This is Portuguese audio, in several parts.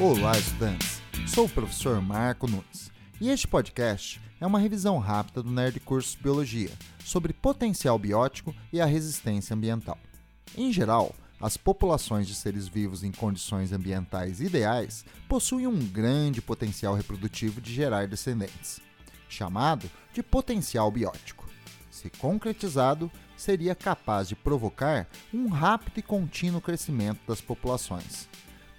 Olá, estudantes! Sou o professor Marco Nunes e este podcast é uma revisão rápida do Nerd Cursos Biologia sobre potencial biótico e a resistência ambiental. Em geral, as populações de seres vivos em condições ambientais ideais possuem um grande potencial reprodutivo de gerar descendentes, chamado de potencial biótico. Se concretizado, seria capaz de provocar um rápido e contínuo crescimento das populações.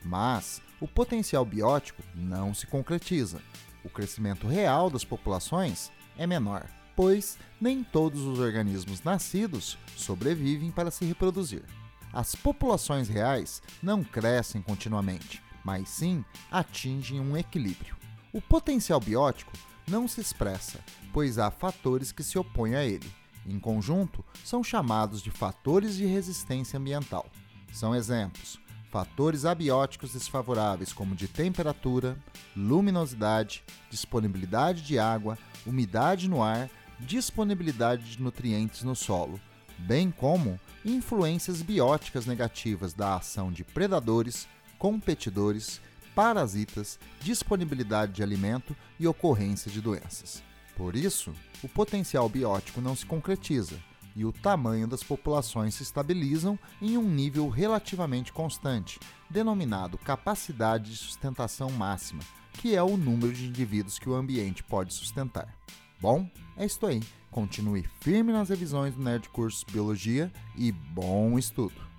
Mas o potencial biótico não se concretiza. O crescimento real das populações é menor, pois nem todos os organismos nascidos sobrevivem para se reproduzir. As populações reais não crescem continuamente, mas sim atingem um equilíbrio. O potencial biótico não se expressa, pois há fatores que se opõem a ele. Em conjunto, são chamados de fatores de resistência ambiental. São exemplos fatores abióticos desfavoráveis, como de temperatura, luminosidade, disponibilidade de água, umidade no ar, disponibilidade de nutrientes no solo, bem como influências bióticas negativas da ação de predadores, competidores, parasitas, disponibilidade de alimento e ocorrência de doenças. Por isso, o potencial biótico não se concretiza e o tamanho das populações se estabilizam em um nível relativamente constante, denominado capacidade de sustentação máxima, que é o número de indivíduos que o ambiente pode sustentar. Bom, é isto aí. Continue firme nas revisões do Nerd Cursos Biologia e bom estudo!